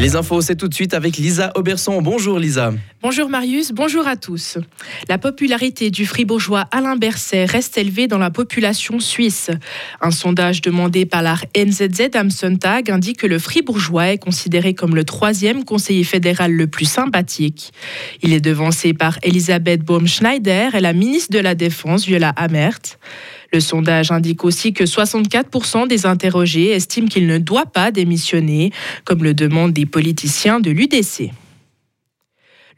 Les infos, c'est tout de suite avec Lisa Auberson. Bonjour Lisa. Bonjour Marius, bonjour à tous. La popularité du fribourgeois Alain Berset reste élevée dans la population suisse. Un sondage demandé par la NZZ am indique que le fribourgeois est considéré comme le troisième conseiller fédéral le plus sympathique. Il est devancé par Elisabeth Baumschneider et la ministre de la Défense, Viola Amert. Le sondage indique aussi que 64% des interrogés estiment qu'il ne doit pas démissionner, comme le demandent des politiciens de l'UDC.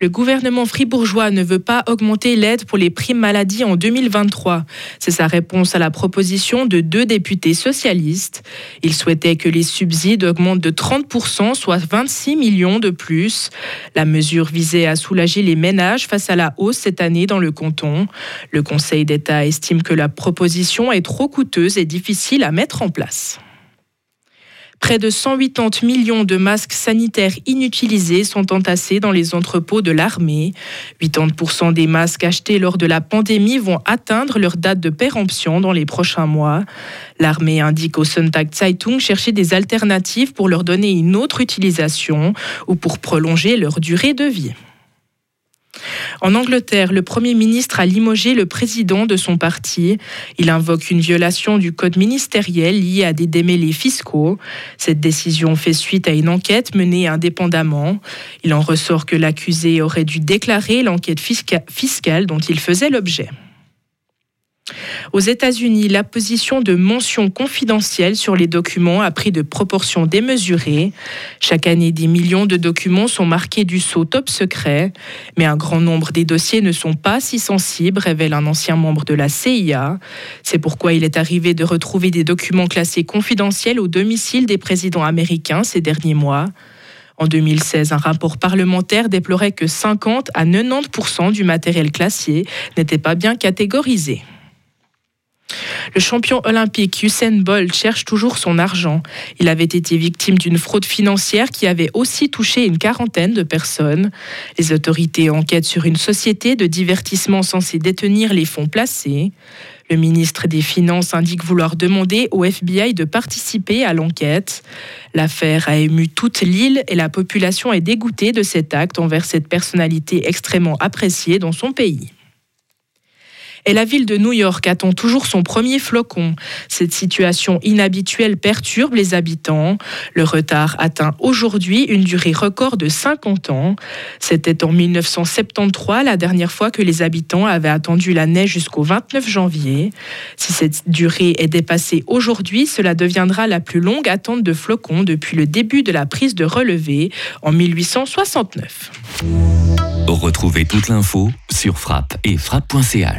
Le gouvernement fribourgeois ne veut pas augmenter l'aide pour les primes maladie en 2023. C'est sa réponse à la proposition de deux députés socialistes. Ils souhaitaient que les subsides augmentent de 30%, soit 26 millions de plus. La mesure visait à soulager les ménages face à la hausse cette année dans le canton. Le Conseil d'État estime que la proposition est trop coûteuse et difficile à mettre en place. Près de 180 millions de masques sanitaires inutilisés sont entassés dans les entrepôts de l'armée. 80% des masques achetés lors de la pandémie vont atteindre leur date de péremption dans les prochains mois. L'armée indique au Sonntag Zeitung chercher des alternatives pour leur donner une autre utilisation ou pour prolonger leur durée de vie. En Angleterre, le Premier ministre a limogé le président de son parti. Il invoque une violation du code ministériel lié à des démêlés fiscaux. Cette décision fait suite à une enquête menée indépendamment. Il en ressort que l'accusé aurait dû déclarer l'enquête fiscale dont il faisait l'objet. Aux États-Unis, la position de mention confidentielle sur les documents a pris de proportions démesurées. Chaque année, des millions de documents sont marqués du sceau top secret, mais un grand nombre des dossiers ne sont pas si sensibles, révèle un ancien membre de la CIA. C'est pourquoi il est arrivé de retrouver des documents classés confidentiels au domicile des présidents américains ces derniers mois. En 2016, un rapport parlementaire déplorait que 50 à 90 du matériel classé n'était pas bien catégorisé. Le champion olympique Usain Bolt cherche toujours son argent. Il avait été victime d'une fraude financière qui avait aussi touché une quarantaine de personnes. Les autorités enquêtent sur une société de divertissement censée détenir les fonds placés. Le ministre des Finances indique vouloir demander au FBI de participer à l'enquête. L'affaire a ému toute l'île et la population est dégoûtée de cet acte envers cette personnalité extrêmement appréciée dans son pays. Et la ville de New York attend toujours son premier flocon. Cette situation inhabituelle perturbe les habitants. Le retard atteint aujourd'hui une durée record de 50 ans. C'était en 1973 la dernière fois que les habitants avaient attendu la neige jusqu'au 29 janvier. Si cette durée est dépassée aujourd'hui, cela deviendra la plus longue attente de flocons depuis le début de la prise de relevé en 1869. Retrouvez toute l'info sur frappe et frappe.ch.